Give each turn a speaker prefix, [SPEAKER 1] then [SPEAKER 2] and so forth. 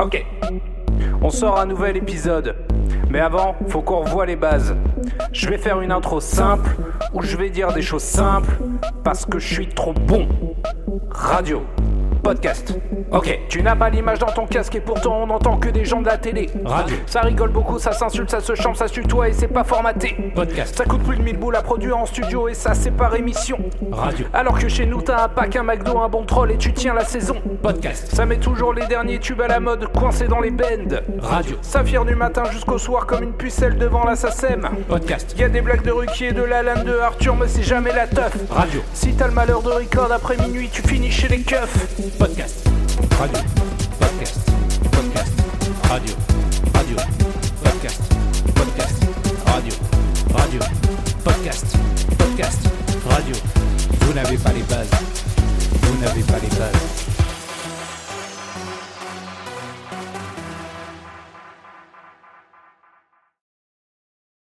[SPEAKER 1] Ok, on sort un nouvel épisode. Mais avant, faut qu'on revoie les bases. Je vais faire une intro simple où je vais dire des choses simples parce que je suis trop bon. Radio. Podcast. Ok, tu n'as pas l'image dans ton casque et pourtant on n'entend que des gens de la télé.
[SPEAKER 2] Radio.
[SPEAKER 1] Ça rigole beaucoup, ça s'insulte, ça se chante, ça se tutoie et c'est pas formaté.
[SPEAKER 2] Podcast.
[SPEAKER 1] Ça coûte plus de 1000 boules à produire en studio et ça c'est par émission.
[SPEAKER 2] Radio.
[SPEAKER 1] Alors que chez nous t'as un pack, un McDo, un bon troll et tu tiens la saison.
[SPEAKER 2] Podcast.
[SPEAKER 1] Ça met toujours les derniers tubes à la mode coincés dans les bends.
[SPEAKER 2] Radio.
[SPEAKER 1] Ça vire du matin jusqu'au soir comme une pucelle devant la SACEM.
[SPEAKER 2] Podcast.
[SPEAKER 1] Y a des blagues de Ruquier, de la lame de Arthur, mais c'est jamais la teuf.
[SPEAKER 2] Radio.
[SPEAKER 1] Si t'as le malheur de record après minuit, tu finis chez les keufs.
[SPEAKER 2] Podcast. Radio. Podcast. Podcast. Radio. Radio. Podcast. Podcast. Radio. Radio. Podcast. Podcast. Radio. Vous n'avez pas les bases. Vous n'avez pas les bases.